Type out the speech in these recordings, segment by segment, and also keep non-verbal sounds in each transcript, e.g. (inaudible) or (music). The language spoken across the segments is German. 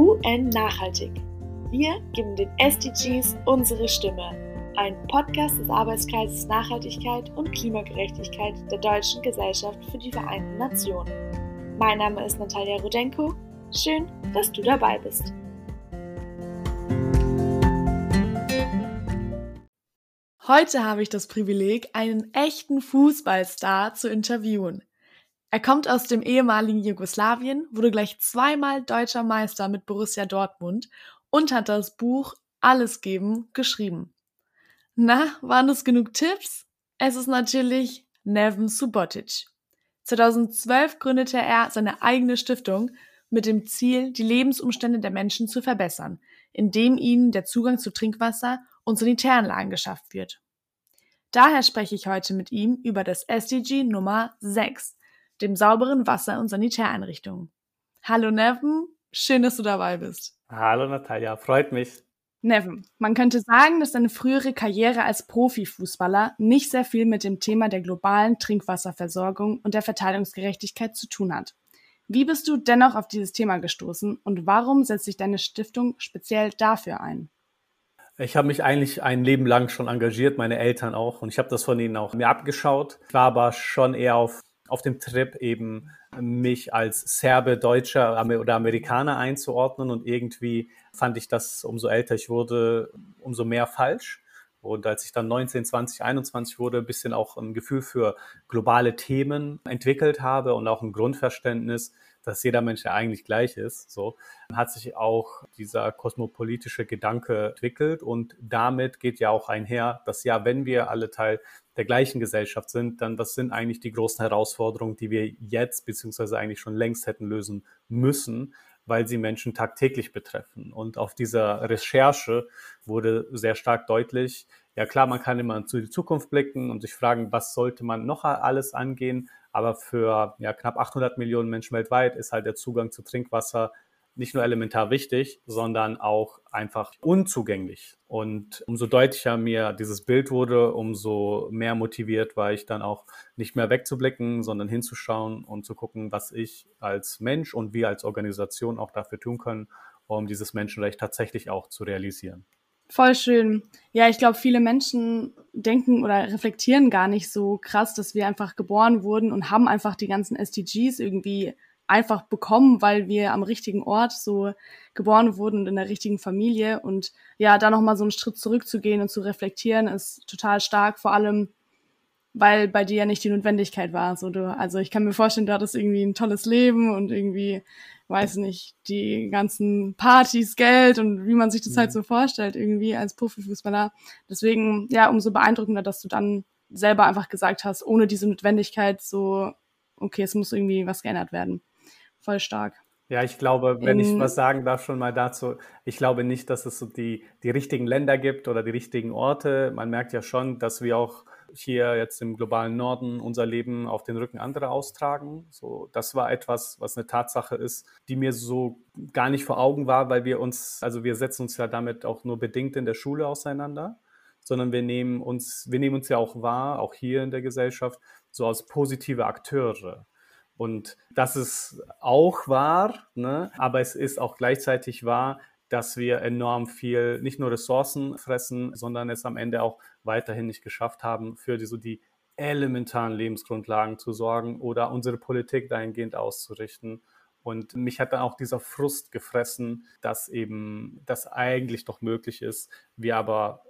UN Nachhaltig. Wir geben den SDGs unsere Stimme. Ein Podcast des Arbeitskreises Nachhaltigkeit und Klimagerechtigkeit der Deutschen Gesellschaft für die Vereinten Nationen. Mein Name ist Natalia Rudenko. Schön, dass du dabei bist. Heute habe ich das Privileg, einen echten Fußballstar zu interviewen. Er kommt aus dem ehemaligen Jugoslawien, wurde gleich zweimal deutscher Meister mit Borussia Dortmund und hat das Buch Alles geben geschrieben. Na, waren es genug Tipps? Es ist natürlich Neven Subotic. 2012 gründete er seine eigene Stiftung mit dem Ziel, die Lebensumstände der Menschen zu verbessern, indem ihnen der Zugang zu Trinkwasser und Sanitäranlagen geschafft wird. Daher spreche ich heute mit ihm über das SDG Nummer 6, dem sauberen Wasser- und Sanitäreinrichtungen. Hallo Neven, schön, dass du dabei bist. Hallo Natalia, freut mich. Neven, man könnte sagen, dass deine frühere Karriere als Profifußballer nicht sehr viel mit dem Thema der globalen Trinkwasserversorgung und der Verteilungsgerechtigkeit zu tun hat. Wie bist du dennoch auf dieses Thema gestoßen und warum setzt sich deine Stiftung speziell dafür ein? Ich habe mich eigentlich ein Leben lang schon engagiert, meine Eltern auch, und ich habe das von ihnen auch mir abgeschaut. Ich war aber schon eher auf, auf dem Trip eben, mich als Serbe, Deutscher oder Amerikaner einzuordnen und irgendwie fand ich das, umso älter ich wurde, umso mehr falsch. Und als ich dann 19, 20, 21 wurde, ein bisschen auch ein Gefühl für globale Themen entwickelt habe und auch ein Grundverständnis, dass jeder Mensch ja eigentlich gleich ist, so, hat sich auch dieser kosmopolitische Gedanke entwickelt und damit geht ja auch einher, dass ja, wenn wir alle Teil der gleichen Gesellschaft sind, dann das sind eigentlich die großen Herausforderungen, die wir jetzt beziehungsweise eigentlich schon längst hätten lösen müssen, weil sie Menschen tagtäglich betreffen. Und auf dieser Recherche wurde sehr stark deutlich, ja klar, man kann immer zu die Zukunft blicken und sich fragen, was sollte man noch alles angehen, aber für ja, knapp 800 Millionen Menschen weltweit ist halt der Zugang zu Trinkwasser nicht nur elementar wichtig, sondern auch einfach unzugänglich. Und umso deutlicher mir dieses Bild wurde, umso mehr motiviert war ich dann auch nicht mehr wegzublicken, sondern hinzuschauen und zu gucken, was ich als Mensch und wir als Organisation auch dafür tun können, um dieses Menschenrecht tatsächlich auch zu realisieren. Voll schön. Ja, ich glaube, viele Menschen denken oder reflektieren gar nicht so krass, dass wir einfach geboren wurden und haben einfach die ganzen SDGs irgendwie einfach bekommen, weil wir am richtigen Ort so geboren wurden und in der richtigen Familie. Und ja, da nochmal so einen Schritt zurückzugehen und zu reflektieren, ist total stark, vor allem, weil bei dir ja nicht die Notwendigkeit war. So, du, also ich kann mir vorstellen, du hattest irgendwie ein tolles Leben und irgendwie, weiß nicht, die ganzen Partys, Geld und wie man sich das halt mhm. halt so vorstellt, irgendwie als Profifußballer. Deswegen, ja, umso beeindruckender, dass du dann selber einfach gesagt hast, ohne diese Notwendigkeit so, okay, es muss irgendwie was geändert werden voll stark. Ja, ich glaube, wenn ich was sagen darf schon mal dazu, ich glaube nicht, dass es so die, die richtigen Länder gibt oder die richtigen Orte. Man merkt ja schon, dass wir auch hier jetzt im globalen Norden unser Leben auf den Rücken anderer austragen. So, das war etwas, was eine Tatsache ist, die mir so gar nicht vor Augen war, weil wir uns, also wir setzen uns ja damit auch nur bedingt in der Schule auseinander, sondern wir nehmen uns, wir nehmen uns ja auch wahr, auch hier in der Gesellschaft, so als positive Akteure. Und das ist auch wahr, ne? aber es ist auch gleichzeitig wahr, dass wir enorm viel, nicht nur Ressourcen fressen, sondern es am Ende auch weiterhin nicht geschafft haben, für die, so die elementaren Lebensgrundlagen zu sorgen oder unsere Politik dahingehend auszurichten. Und mich hat dann auch dieser Frust gefressen, dass eben das eigentlich doch möglich ist, wir aber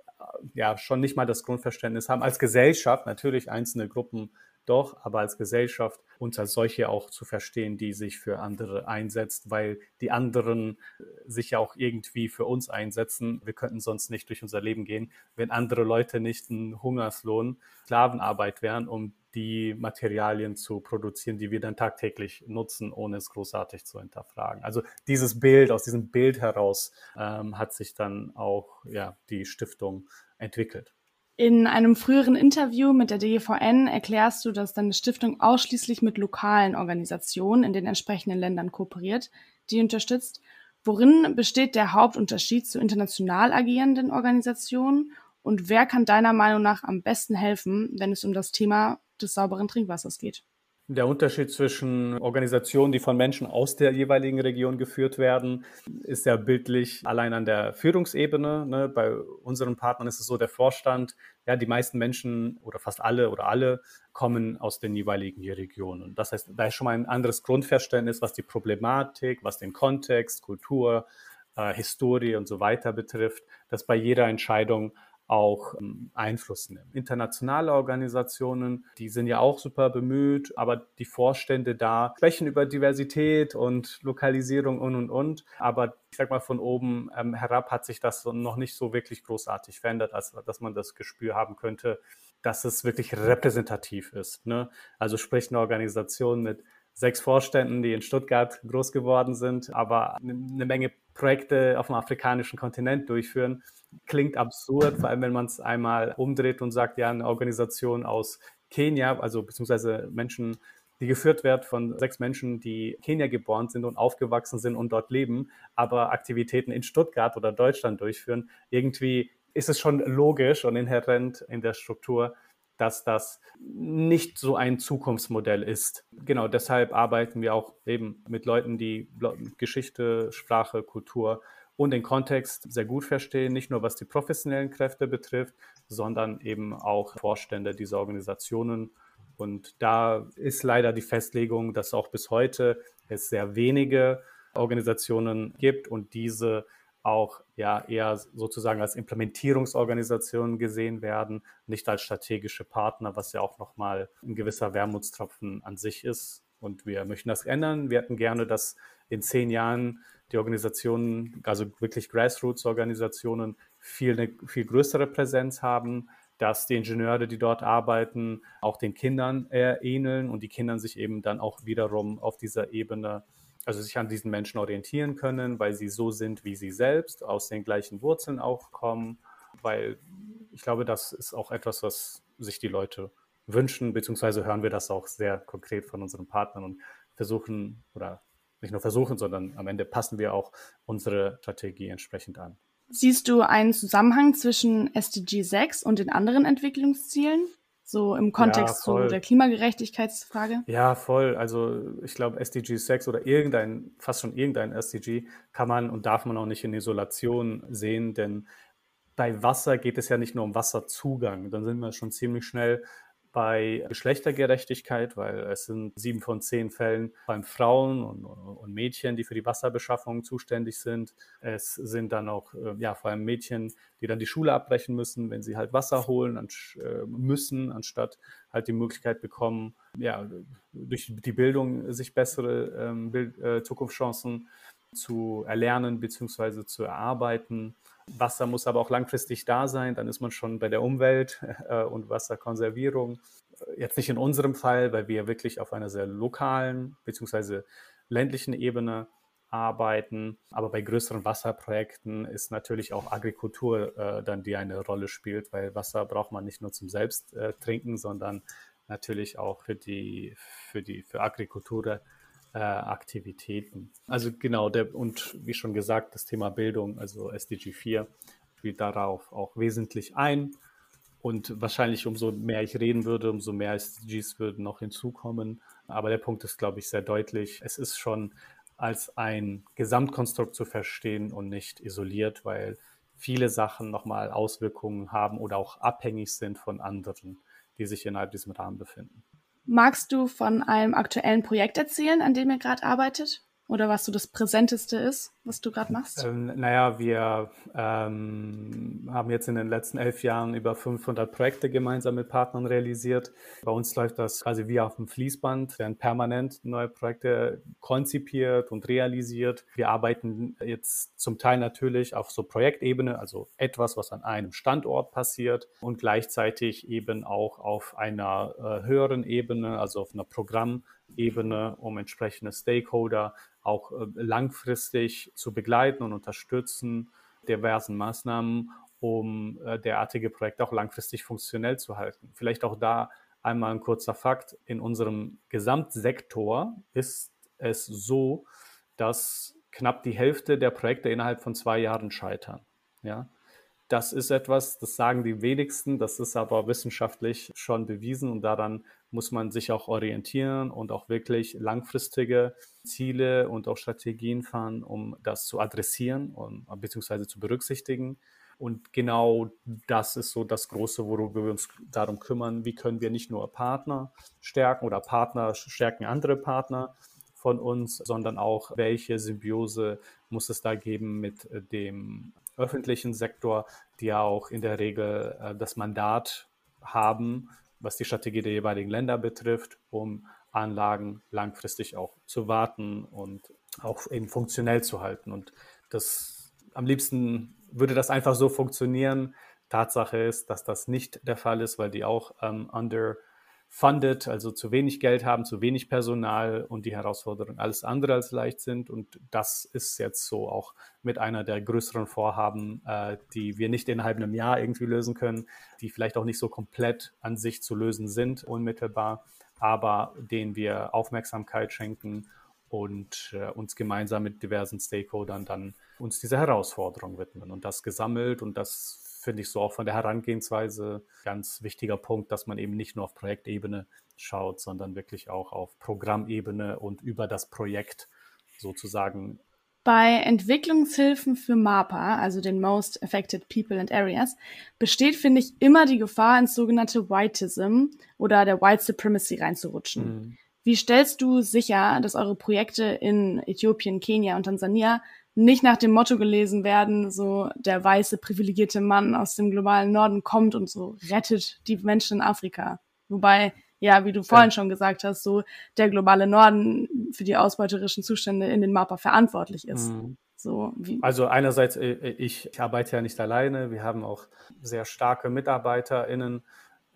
ja schon nicht mal das Grundverständnis haben, als Gesellschaft, natürlich einzelne Gruppen doch, aber als Gesellschaft uns als solche auch zu verstehen, die sich für andere einsetzt, weil die anderen äh, sich ja auch irgendwie für uns einsetzen. Wir könnten sonst nicht durch unser Leben gehen, wenn andere Leute nicht ein Hungerslohn, Sklavenarbeit wären, um die Materialien zu produzieren, die wir dann tagtäglich nutzen, ohne es großartig zu hinterfragen. Also dieses Bild, aus diesem Bild heraus ähm, hat sich dann auch ja, die Stiftung entwickelt. In einem früheren Interview mit der DGVN erklärst du, dass deine Stiftung ausschließlich mit lokalen Organisationen in den entsprechenden Ländern kooperiert, die unterstützt. Worin besteht der Hauptunterschied zu international agierenden Organisationen und wer kann deiner Meinung nach am besten helfen, wenn es um das Thema des sauberen Trinkwassers geht? Der Unterschied zwischen Organisationen, die von Menschen aus der jeweiligen Region geführt werden, ist ja bildlich allein an der Führungsebene. Ne? Bei unseren Partnern ist es so, der Vorstand, ja, die meisten Menschen oder fast alle oder alle kommen aus den jeweiligen Regionen. Das heißt, da ist schon mal ein anderes Grundverständnis, was die Problematik, was den Kontext, Kultur, äh, Historie und so weiter betrifft, das bei jeder Entscheidung auch ähm, Einfluss nehmen. Internationale Organisationen, die sind ja auch super bemüht, aber die Vorstände da sprechen über Diversität und Lokalisierung und und und. Aber ich sag mal, von oben ähm, herab hat sich das noch nicht so wirklich großartig verändert, als dass man das Gespür haben könnte, dass es wirklich repräsentativ ist. Ne? Also sprich eine Organisation mit sechs Vorständen, die in Stuttgart groß geworden sind, aber eine Menge Projekte auf dem afrikanischen Kontinent durchführen klingt absurd, vor allem wenn man es einmal umdreht und sagt, ja, eine Organisation aus Kenia, also beziehungsweise Menschen, die geführt wird von sechs Menschen, die Kenia geboren sind und aufgewachsen sind und dort leben, aber Aktivitäten in Stuttgart oder Deutschland durchführen. Irgendwie ist es schon logisch und inhärent in der Struktur, dass das nicht so ein Zukunftsmodell ist. Genau deshalb arbeiten wir auch eben mit Leuten, die Geschichte, Sprache, Kultur und den Kontext sehr gut verstehen, nicht nur was die professionellen Kräfte betrifft, sondern eben auch Vorstände dieser Organisationen. Und da ist leider die Festlegung, dass auch bis heute es sehr wenige Organisationen gibt und diese auch ja eher sozusagen als Implementierungsorganisationen gesehen werden, nicht als strategische Partner, was ja auch nochmal ein gewisser Wermutstropfen an sich ist. Und wir möchten das ändern. Wir hätten gerne, dass in zehn Jahren die Organisationen, also wirklich Grassroots-Organisationen, viel, eine viel größere Präsenz haben, dass die Ingenieure, die dort arbeiten, auch den Kindern eher ähneln und die Kinder sich eben dann auch wiederum auf dieser Ebene, also sich an diesen Menschen orientieren können, weil sie so sind wie sie selbst, aus den gleichen Wurzeln auch kommen, weil ich glaube, das ist auch etwas, was sich die Leute wünschen, beziehungsweise hören wir das auch sehr konkret von unseren Partnern und versuchen oder nicht nur versuchen, sondern am Ende passen wir auch unsere Strategie entsprechend an. Siehst du einen Zusammenhang zwischen SDG 6 und den anderen Entwicklungszielen? So im Kontext ja, der Klimagerechtigkeitsfrage? Ja, voll. Also ich glaube, SDG 6 oder irgendein, fast schon irgendein SDG kann man und darf man auch nicht in Isolation sehen, denn bei Wasser geht es ja nicht nur um Wasserzugang. Dann sind wir schon ziemlich schnell bei Geschlechtergerechtigkeit, weil es sind sieben von zehn Fällen beim Frauen und, und, Mädchen, die für die Wasserbeschaffung zuständig sind. Es sind dann auch äh, ja, vor allem Mädchen, die dann die Schule abbrechen müssen, wenn sie halt Wasser holen an, äh, müssen, anstatt halt die Möglichkeit bekommen, ja, durch die Bildung sich bessere ähm, Bild, äh, Zukunftschancen zu erlernen bzw. zu erarbeiten. Wasser muss aber auch langfristig da sein, dann ist man schon bei der Umwelt (laughs) äh, und Wasserkonservierung. Jetzt nicht in unserem Fall, weil wir wirklich auf einer sehr lokalen bzw. ländlichen Ebene arbeiten. Aber bei größeren Wasserprojekten ist natürlich auch Agrikultur äh, dann, die eine Rolle spielt, weil Wasser braucht man nicht nur zum Selbsttrinken, äh, sondern natürlich auch für die, für die, für Agrikultur Aktivitäten. Also genau, der, und wie schon gesagt, das Thema Bildung, also SDG 4, spielt darauf auch wesentlich ein. Und wahrscheinlich umso mehr ich reden würde, umso mehr SDGs würden noch hinzukommen. Aber der Punkt ist, glaube ich, sehr deutlich. Es ist schon als ein Gesamtkonstrukt zu verstehen und nicht isoliert, weil viele Sachen nochmal Auswirkungen haben oder auch abhängig sind von anderen, die sich innerhalb diesem Rahmen befinden. Magst du von einem aktuellen Projekt erzählen, an dem ihr gerade arbeitet? Oder was so das Präsenteste ist, was du gerade machst? Ähm, naja, wir ähm, haben jetzt in den letzten elf Jahren über 500 Projekte gemeinsam mit Partnern realisiert. Bei uns läuft das quasi wie auf dem Fließband. werden permanent neue Projekte konzipiert und realisiert. Wir arbeiten jetzt zum Teil natürlich auf so Projektebene, also etwas, was an einem Standort passiert und gleichzeitig eben auch auf einer äh, höheren Ebene, also auf einer Programmebene, um entsprechende Stakeholder auch äh, langfristig zu begleiten und unterstützen, diversen Maßnahmen, um äh, derartige Projekte auch langfristig funktionell zu halten. Vielleicht auch da einmal ein kurzer Fakt. In unserem Gesamtsektor ist es so, dass knapp die Hälfte der Projekte innerhalb von zwei Jahren scheitern. Ja? Das ist etwas, das sagen die wenigsten, das ist aber wissenschaftlich schon bewiesen und daran muss man sich auch orientieren und auch wirklich langfristige Ziele und auch Strategien fahren, um das zu adressieren und beziehungsweise zu berücksichtigen. Und genau das ist so das Große, worüber wir uns darum kümmern, wie können wir nicht nur Partner stärken oder Partner stärken andere Partner von uns, sondern auch, welche Symbiose muss es da geben mit dem öffentlichen Sektor, die ja auch in der Regel äh, das Mandat haben, was die Strategie der jeweiligen Länder betrifft, um Anlagen langfristig auch zu warten und auch eben funktionell zu halten. Und das am liebsten würde das einfach so funktionieren. Tatsache ist, dass das nicht der Fall ist, weil die auch ähm, under funded, also zu wenig Geld haben, zu wenig Personal und die Herausforderungen alles andere als leicht sind. Und das ist jetzt so auch mit einer der größeren Vorhaben, äh, die wir nicht innerhalb einem Jahr irgendwie lösen können, die vielleicht auch nicht so komplett an sich zu lösen sind, unmittelbar, aber denen wir Aufmerksamkeit schenken und äh, uns gemeinsam mit diversen Stakeholdern dann uns dieser Herausforderung widmen und das gesammelt und das finde ich so auch von der Herangehensweise ganz wichtiger Punkt, dass man eben nicht nur auf Projektebene schaut, sondern wirklich auch auf Programmebene und über das Projekt sozusagen. Bei Entwicklungshilfen für MAPA, also den Most Affected People and Areas, besteht, finde ich, immer die Gefahr, ins sogenannte Whiteism oder der White Supremacy reinzurutschen. Mhm. Wie stellst du sicher, dass eure Projekte in Äthiopien, Kenia und Tansania nicht nach dem Motto gelesen werden, so der weiße privilegierte Mann aus dem globalen Norden kommt und so rettet die Menschen in Afrika. Wobei, ja, wie du vorhin ja. schon gesagt hast, so der globale Norden für die ausbeuterischen Zustände in den MAPA verantwortlich ist. Mhm. So, also einerseits, äh, ich, ich arbeite ja nicht alleine, wir haben auch sehr starke MitarbeiterInnen,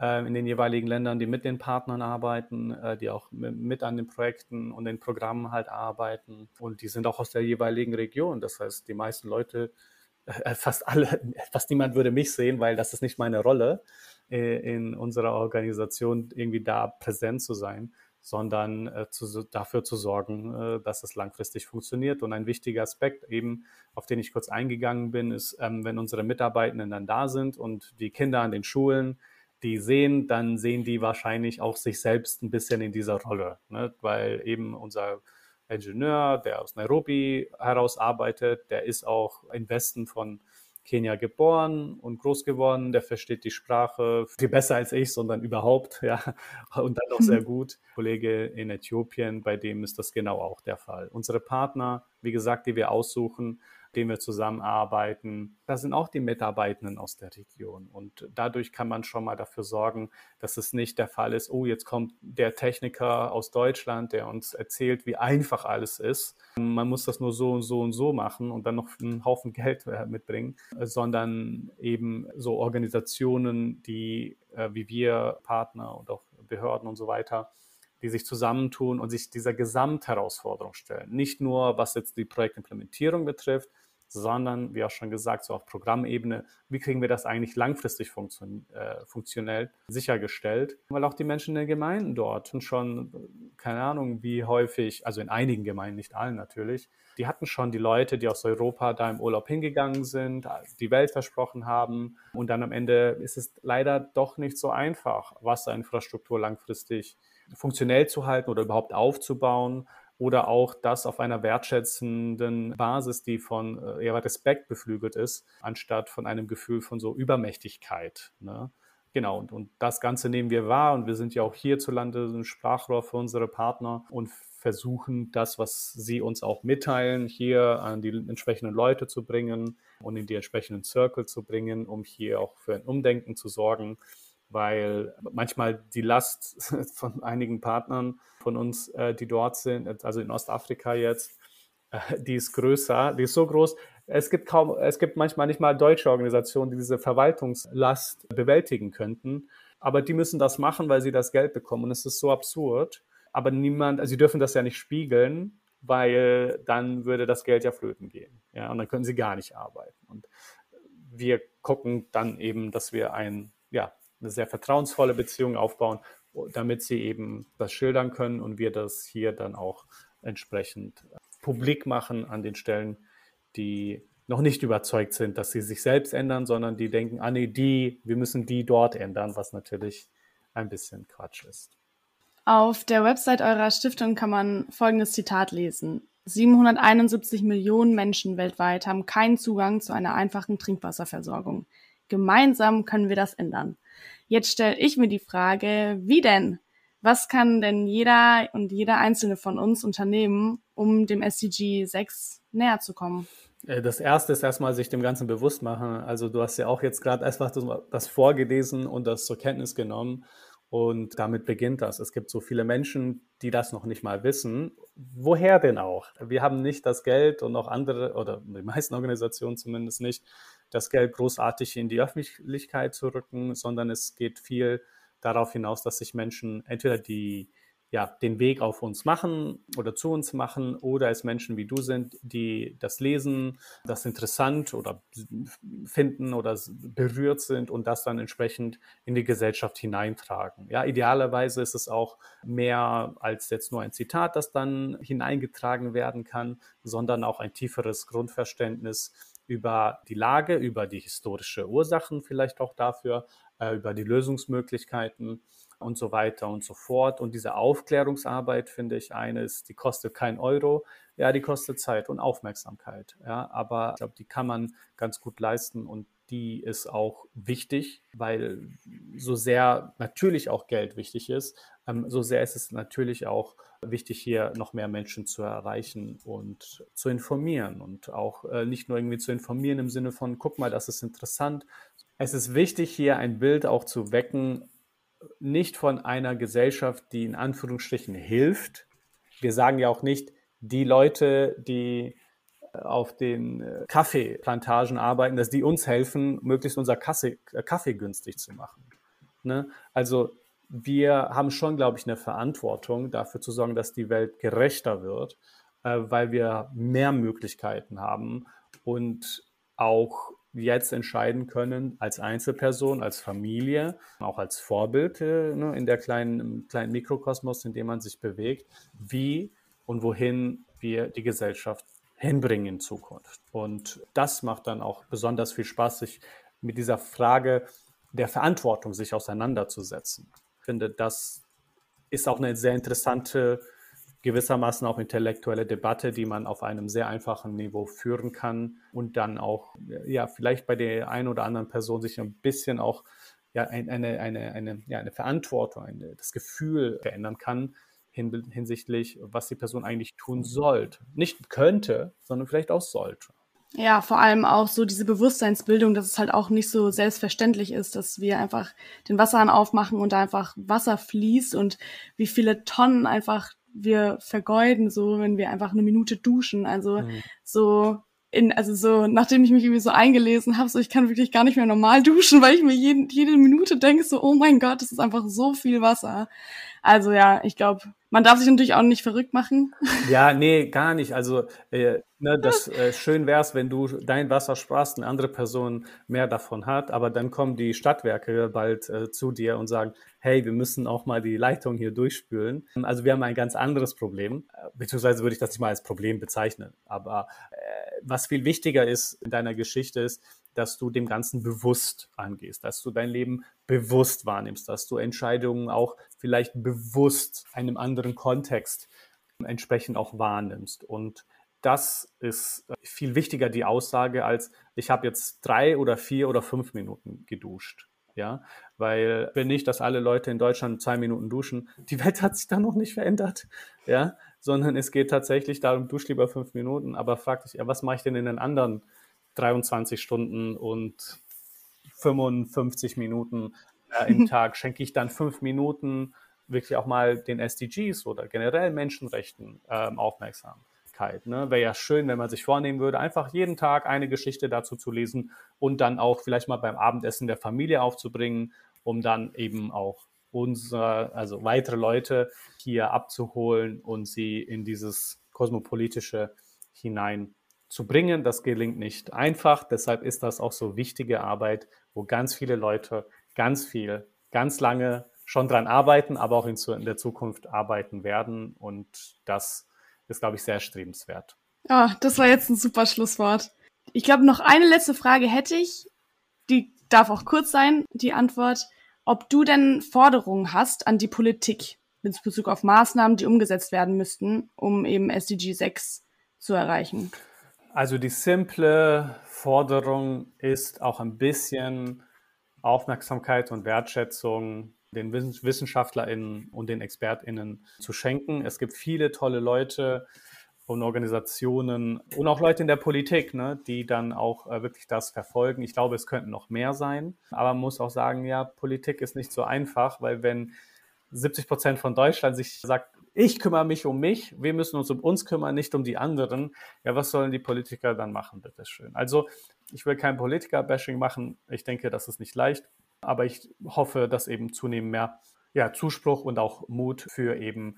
äh, in den jeweiligen Ländern, die mit den Partnern arbeiten, äh, die auch mit an den Projekten und den Programmen halt arbeiten. Und die sind auch aus der jeweiligen Region. Das heißt, die meisten Leute, äh, fast alle, (laughs) fast niemand würde mich sehen, weil das ist nicht meine Rolle, in unserer Organisation irgendwie da präsent zu sein sondern äh, zu, dafür zu sorgen, äh, dass es langfristig funktioniert. Und ein wichtiger Aspekt eben, auf den ich kurz eingegangen bin, ist, ähm, wenn unsere Mitarbeitenden dann da sind und die Kinder an den Schulen die sehen, dann sehen die wahrscheinlich auch sich selbst ein bisschen in dieser Rolle, ne? weil eben unser Ingenieur, der aus Nairobi heraus arbeitet, der ist auch im Westen von Kenia geboren und groß geworden, der versteht die Sprache viel besser als ich, sondern überhaupt, (laughs) ja, und dann auch sehr (laughs) gut. Kollege in Äthiopien, bei dem ist das genau auch der Fall. Unsere Partner, wie gesagt, die wir aussuchen, denen wir zusammenarbeiten, da sind auch die Mitarbeitenden aus der Region. Und dadurch kann man schon mal dafür sorgen, dass es nicht der Fall ist, oh, jetzt kommt der Techniker aus Deutschland, der uns erzählt, wie einfach alles ist. Man muss das nur so und so und so machen und dann noch einen Haufen (laughs) Geld äh, mitbringen, sondern eben so Organisationen, die äh, wie wir, Partner und auch Behörden und so weiter, die sich zusammentun und sich dieser Gesamtherausforderung stellen. Nicht nur, was jetzt die Projektimplementierung betrifft, sondern, wie auch schon gesagt, so auf Programmebene, wie kriegen wir das eigentlich langfristig funktion äh, funktionell sichergestellt? Weil auch die Menschen in den Gemeinden dort schon, keine Ahnung, wie häufig, also in einigen Gemeinden, nicht allen natürlich, die hatten schon die Leute, die aus Europa da im Urlaub hingegangen sind, die Welt versprochen haben. Und dann am Ende ist es leider doch nicht so einfach, Wasserinfrastruktur langfristig funktionell zu halten oder überhaupt aufzubauen oder auch das auf einer wertschätzenden Basis, die von äh, eher Respekt beflügelt ist, anstatt von einem Gefühl von so Übermächtigkeit. Ne? Genau, und, und das Ganze nehmen wir wahr und wir sind ja auch hierzulande ein Sprachrohr für unsere Partner und versuchen, das, was sie uns auch mitteilen, hier an die entsprechenden Leute zu bringen und in die entsprechenden Circle zu bringen, um hier auch für ein Umdenken zu sorgen weil manchmal die Last (laughs) von einigen Partnern von uns, äh, die dort sind, also in Ostafrika jetzt, äh, die ist größer, die ist so groß. Es gibt kaum, es gibt manchmal nicht mal deutsche Organisationen, die diese Verwaltungslast bewältigen könnten. Aber die müssen das machen, weil sie das Geld bekommen. Und es ist so absurd. Aber niemand, also sie dürfen das ja nicht spiegeln, weil dann würde das Geld ja flöten gehen. Ja, und dann können sie gar nicht arbeiten. Und wir gucken dann eben, dass wir ein, ja, eine sehr vertrauensvolle Beziehung aufbauen, damit sie eben das schildern können und wir das hier dann auch entsprechend publik machen an den Stellen, die noch nicht überzeugt sind, dass sie sich selbst ändern, sondern die denken, ah nee, die, wir müssen die dort ändern, was natürlich ein bisschen Quatsch ist. Auf der Website eurer Stiftung kann man folgendes Zitat lesen. 771 Millionen Menschen weltweit haben keinen Zugang zu einer einfachen Trinkwasserversorgung. Gemeinsam können wir das ändern. Jetzt stelle ich mir die Frage, wie denn? Was kann denn jeder und jeder einzelne von uns unternehmen, um dem SDG 6 näher zu kommen? Äh, das erste ist erstmal sich dem Ganzen bewusst machen. Also du hast ja auch jetzt gerade einfach das vorgelesen und das zur Kenntnis genommen. Und damit beginnt das. Es gibt so viele Menschen, die das noch nicht mal wissen. Woher denn auch? Wir haben nicht das Geld und auch andere, oder die meisten Organisationen zumindest nicht, das Geld großartig in die Öffentlichkeit zu rücken, sondern es geht viel darauf hinaus, dass sich Menschen entweder die ja, den Weg auf uns machen oder zu uns machen oder es Menschen wie du sind, die das lesen, das interessant oder finden oder berührt sind und das dann entsprechend in die Gesellschaft hineintragen. Ja, idealerweise ist es auch mehr als jetzt nur ein Zitat, das dann hineingetragen werden kann, sondern auch ein tieferes Grundverständnis über die Lage, über die historische Ursachen vielleicht auch dafür, äh, über die Lösungsmöglichkeiten und so weiter und so fort. Und diese Aufklärungsarbeit, finde ich, eines, die kostet kein Euro, ja, die kostet Zeit und Aufmerksamkeit. Ja, aber ich glaube, die kann man ganz gut leisten und die ist auch wichtig, weil so sehr natürlich auch Geld wichtig ist, ähm, so sehr ist es natürlich auch wichtig, hier noch mehr Menschen zu erreichen und zu informieren und auch äh, nicht nur irgendwie zu informieren im Sinne von, guck mal, das ist interessant. Es ist wichtig, hier ein Bild auch zu wecken, nicht von einer Gesellschaft, die in Anführungsstrichen hilft. Wir sagen ja auch nicht, die Leute, die äh, auf den äh, Kaffeeplantagen arbeiten, dass die uns helfen, möglichst unser Kaffee, äh, Kaffee günstig zu machen. Ne? Also wir haben schon, glaube ich, eine Verantwortung dafür zu sorgen, dass die Welt gerechter wird, weil wir mehr Möglichkeiten haben und auch jetzt entscheiden können, als Einzelperson, als Familie, auch als Vorbild äh, ne, in der kleinen, kleinen Mikrokosmos, in dem man sich bewegt, wie und wohin wir die Gesellschaft hinbringen in Zukunft. Und das macht dann auch besonders viel Spaß, sich mit dieser Frage der Verantwortung sich auseinanderzusetzen. Ich finde, das ist auch eine sehr interessante gewissermaßen auch intellektuelle Debatte, die man auf einem sehr einfachen Niveau führen kann und dann auch, ja, vielleicht bei der einen oder anderen Person sich ein bisschen auch ja, eine, eine, eine, ja, eine Verantwortung, eine, das Gefühl verändern kann hin, hinsichtlich, was die Person eigentlich tun sollte. Nicht könnte, sondern vielleicht auch sollte. Ja, vor allem auch so diese Bewusstseinsbildung, dass es halt auch nicht so selbstverständlich ist, dass wir einfach den Wasserhahn aufmachen und da einfach Wasser fließt und wie viele Tonnen einfach wir vergeuden, so wenn wir einfach eine Minute duschen. Also mhm. so in, also so, nachdem ich mich irgendwie so eingelesen habe, so ich kann wirklich gar nicht mehr normal (laughs) duschen, weil ich mir jeden, jede Minute denke, so, oh mein Gott, das ist einfach so viel Wasser. Also ja, ich glaube, man darf sich natürlich auch nicht verrückt machen. (laughs) Ja, nee, gar nicht. Also äh, ne, das äh, schön wär's, wenn du dein Wasser sparst, eine andere Person mehr davon hat, aber dann kommen die Stadtwerke bald äh, zu dir und sagen, hey, wir müssen auch mal die Leitung hier durchspülen. Also wir haben ein ganz anderes Problem, äh, beziehungsweise würde ich das nicht mal als Problem bezeichnen. Aber äh, was viel wichtiger ist in deiner Geschichte ist, dass du dem Ganzen bewusst angehst, dass du dein Leben bewusst wahrnimmst, dass du Entscheidungen auch vielleicht bewusst einem anderen Kontext entsprechend auch wahrnimmst. Und das ist äh, viel wichtiger, die Aussage, als ich habe jetzt drei oder vier oder fünf Minuten geduscht. Ja, weil wenn nicht, dass alle Leute in Deutschland zwei Minuten duschen, die Welt hat sich da noch nicht verändert. Ja, sondern es geht tatsächlich darum, dusch lieber fünf Minuten, aber frag dich, ja, was mache ich denn in den anderen 23 Stunden und 55 Minuten äh, im (laughs) Tag schenke ich dann fünf Minuten wirklich auch mal den SDGs oder generell Menschenrechten ähm, Aufmerksamkeit. Ne? Wäre ja schön, wenn man sich vornehmen würde, einfach jeden Tag eine Geschichte dazu zu lesen und dann auch vielleicht mal beim Abendessen der Familie aufzubringen, um dann eben auch unsere, also weitere Leute hier abzuholen und sie in dieses kosmopolitische hinein zu bringen. Das gelingt nicht einfach. Deshalb ist das auch so wichtige Arbeit, wo ganz viele Leute ganz viel, ganz lange schon dran arbeiten, aber auch in, der Zukunft arbeiten werden. Und das ist, glaube ich, sehr strebenswert. Ja, das war jetzt ein super Schlusswort. Ich glaube, noch eine letzte Frage hätte ich. Die darf auch kurz sein, die Antwort. Ob du denn Forderungen hast an die Politik mit Bezug auf Maßnahmen, die umgesetzt werden müssten, um eben SDG 6 zu erreichen? Also die simple Forderung ist auch ein bisschen Aufmerksamkeit und Wertschätzung den WissenschaftlerInnen und den ExpertInnen zu schenken. Es gibt viele tolle Leute und Organisationen und auch Leute in der Politik, ne, die dann auch äh, wirklich das verfolgen. Ich glaube, es könnten noch mehr sein. Aber man muss auch sagen, ja, Politik ist nicht so einfach, weil wenn 70 Prozent von Deutschland sich sagt, ich kümmere mich um mich, wir müssen uns um uns kümmern, nicht um die anderen. Ja, was sollen die Politiker dann machen, bitteschön? Also, ich will kein Politiker-Bashing machen. Ich denke, das ist nicht leicht. Aber ich hoffe, dass eben zunehmend mehr ja, Zuspruch und auch Mut für eben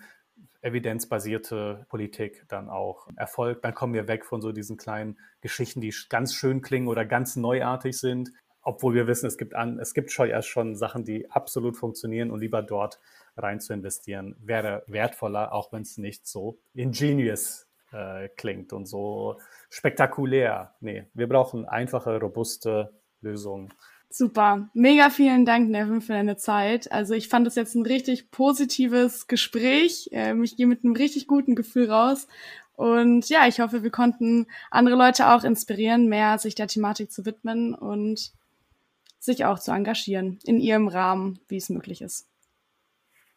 evidenzbasierte Politik dann auch erfolgt. Dann kommen wir weg von so diesen kleinen Geschichten, die ganz schön klingen oder ganz neuartig sind, obwohl wir wissen, es gibt, an, es gibt schon erst schon Sachen, die absolut funktionieren und lieber dort rein zu investieren, wäre wertvoller, auch wenn es nicht so ingenious äh, klingt und so spektakulär. Nee, wir brauchen einfache, robuste Lösungen. Super. Mega vielen Dank, Nevin, für deine Zeit. Also ich fand das jetzt ein richtig positives Gespräch. Ähm, ich gehe mit einem richtig guten Gefühl raus. Und ja, ich hoffe, wir konnten andere Leute auch inspirieren, mehr sich der Thematik zu widmen und sich auch zu engagieren in ihrem Rahmen, wie es möglich ist.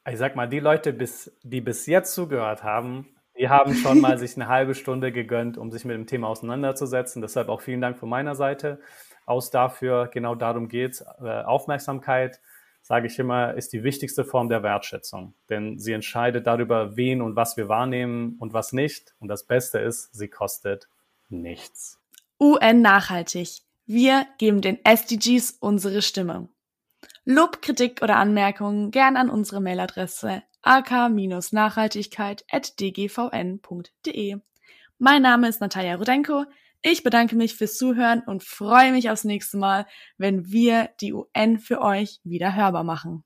Ich sag mal, die Leute, bis, die bis jetzt zugehört haben, die haben schon mal (laughs) sich eine halbe Stunde gegönnt, um sich mit dem Thema auseinanderzusetzen. Deshalb auch vielen Dank von meiner Seite aus dafür. Genau darum geht äh, Aufmerksamkeit, sage ich immer, ist die wichtigste Form der Wertschätzung. Denn sie entscheidet darüber, wen und was wir wahrnehmen und was nicht. Und das Beste ist, sie kostet nichts. UN Nachhaltig. Wir geben den SDGs unsere Stimme. Lob, Kritik oder Anmerkungen gern an unsere Mailadresse ak-nachhaltigkeit.dgvn.de. Mein Name ist Natalia Rudenko. Ich bedanke mich fürs Zuhören und freue mich aufs nächste Mal, wenn wir die UN für euch wieder hörbar machen.